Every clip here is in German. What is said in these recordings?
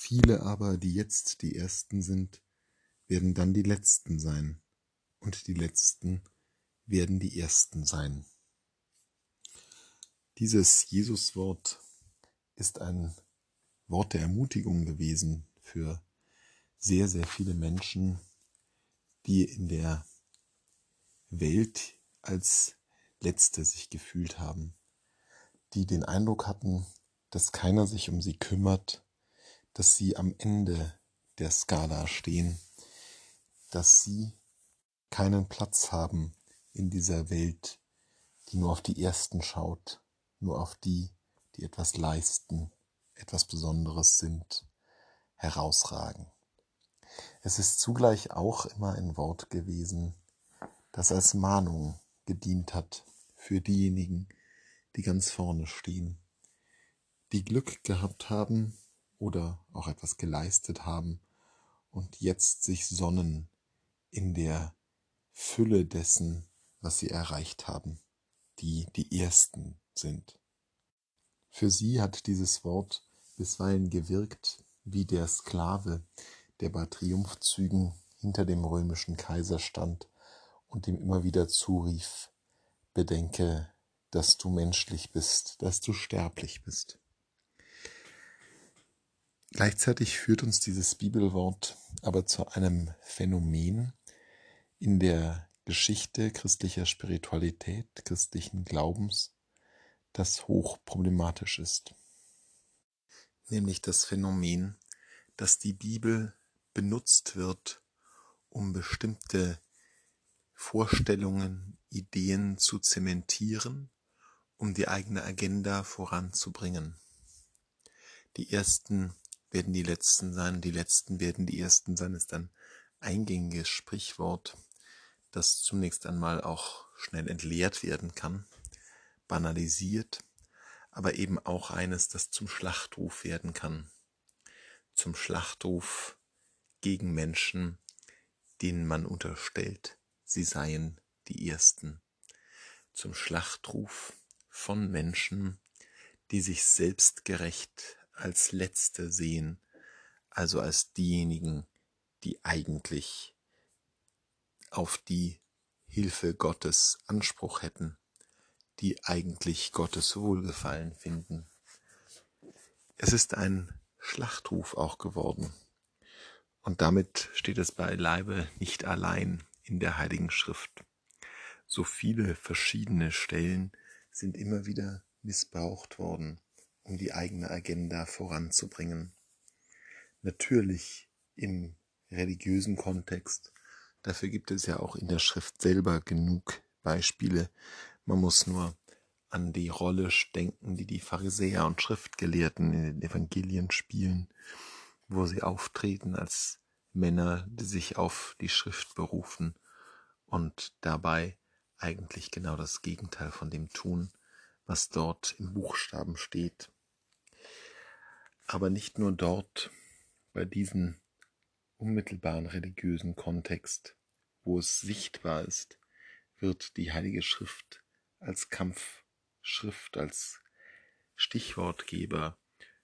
Viele aber, die jetzt die Ersten sind, werden dann die Letzten sein, und die Letzten werden die Ersten sein. Dieses Jesuswort ist ein Wort der Ermutigung gewesen für sehr, sehr viele Menschen, die in der Welt als Letzte sich gefühlt haben, die den Eindruck hatten, dass keiner sich um sie kümmert, dass sie am Ende der Skala stehen, dass sie keinen Platz haben in dieser Welt, die nur auf die Ersten schaut, nur auf die, die etwas leisten, etwas Besonderes sind, herausragen. Es ist zugleich auch immer ein Wort gewesen, das als Mahnung gedient hat für diejenigen, die ganz vorne stehen, die Glück gehabt haben oder auch etwas geleistet haben und jetzt sich sonnen in der Fülle dessen, was sie erreicht haben, die die Ersten sind. Für sie hat dieses Wort bisweilen gewirkt wie der Sklave, der bei Triumphzügen hinter dem römischen Kaiser stand und ihm immer wieder zurief, bedenke, dass du menschlich bist, dass du sterblich bist. Gleichzeitig führt uns dieses Bibelwort aber zu einem Phänomen in der Geschichte christlicher Spiritualität, christlichen Glaubens, das hoch problematisch ist. Nämlich das Phänomen, dass die Bibel benutzt wird, um bestimmte Vorstellungen, Ideen zu zementieren, um die eigene Agenda voranzubringen. Die Ersten werden die Letzten sein, die Letzten werden die Ersten sein, ist ein eingängiges Sprichwort, das zunächst einmal auch schnell entleert werden kann, banalisiert, aber eben auch eines, das zum Schlachtruf werden kann. Zum Schlachtruf gegen Menschen, denen man unterstellt, sie seien die Ersten. Zum Schlachtruf von Menschen, die sich selbstgerecht als Letzte sehen, also als diejenigen, die eigentlich auf die Hilfe Gottes Anspruch hätten, die eigentlich Gottes Wohlgefallen finden. Es ist ein Schlachtruf auch geworden. Und damit steht es beileibe nicht allein in der Heiligen Schrift. So viele verschiedene Stellen sind immer wieder missbraucht worden, um die eigene Agenda voranzubringen. Natürlich im religiösen Kontext. Dafür gibt es ja auch in der Schrift selber genug Beispiele. Man muss nur an die Rolle denken, die die Pharisäer und Schriftgelehrten in den Evangelien spielen, wo sie auftreten als Männer, die sich auf die Schrift berufen und dabei eigentlich genau das Gegenteil von dem tun, was dort im Buchstaben steht. Aber nicht nur dort, bei diesem unmittelbaren religiösen Kontext, wo es sichtbar ist, wird die Heilige Schrift als Kampfschrift, als Stichwortgeber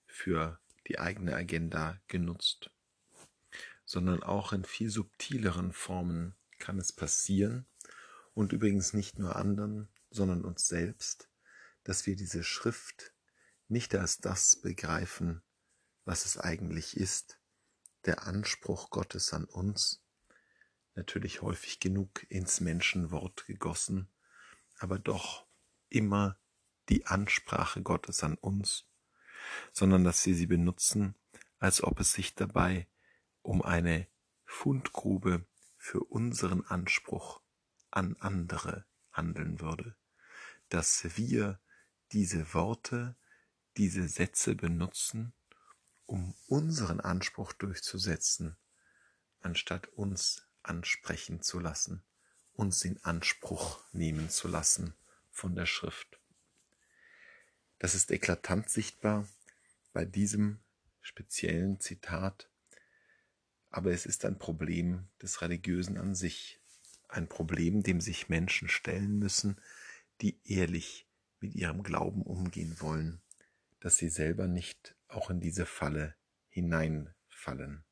für die eigene Agenda genutzt. Sondern auch in viel subtileren Formen kann es passieren. Und übrigens nicht nur anderen, sondern uns selbst, dass wir diese Schrift nicht als das begreifen, was es eigentlich ist, der Anspruch Gottes an uns, natürlich häufig genug ins Menschenwort gegossen, aber doch immer die Ansprache Gottes an uns, sondern dass wir sie benutzen, als ob es sich dabei um eine Fundgrube für unseren Anspruch an andere handeln würde, dass wir diese Worte, diese Sätze benutzen, um unseren Anspruch durchzusetzen, anstatt uns ansprechen zu lassen, uns in Anspruch nehmen zu lassen von der Schrift. Das ist eklatant sichtbar bei diesem speziellen Zitat aber es ist ein Problem des Religiösen an sich, ein Problem, dem sich Menschen stellen müssen, die ehrlich mit ihrem Glauben umgehen wollen, dass sie selber nicht auch in diese Falle hineinfallen.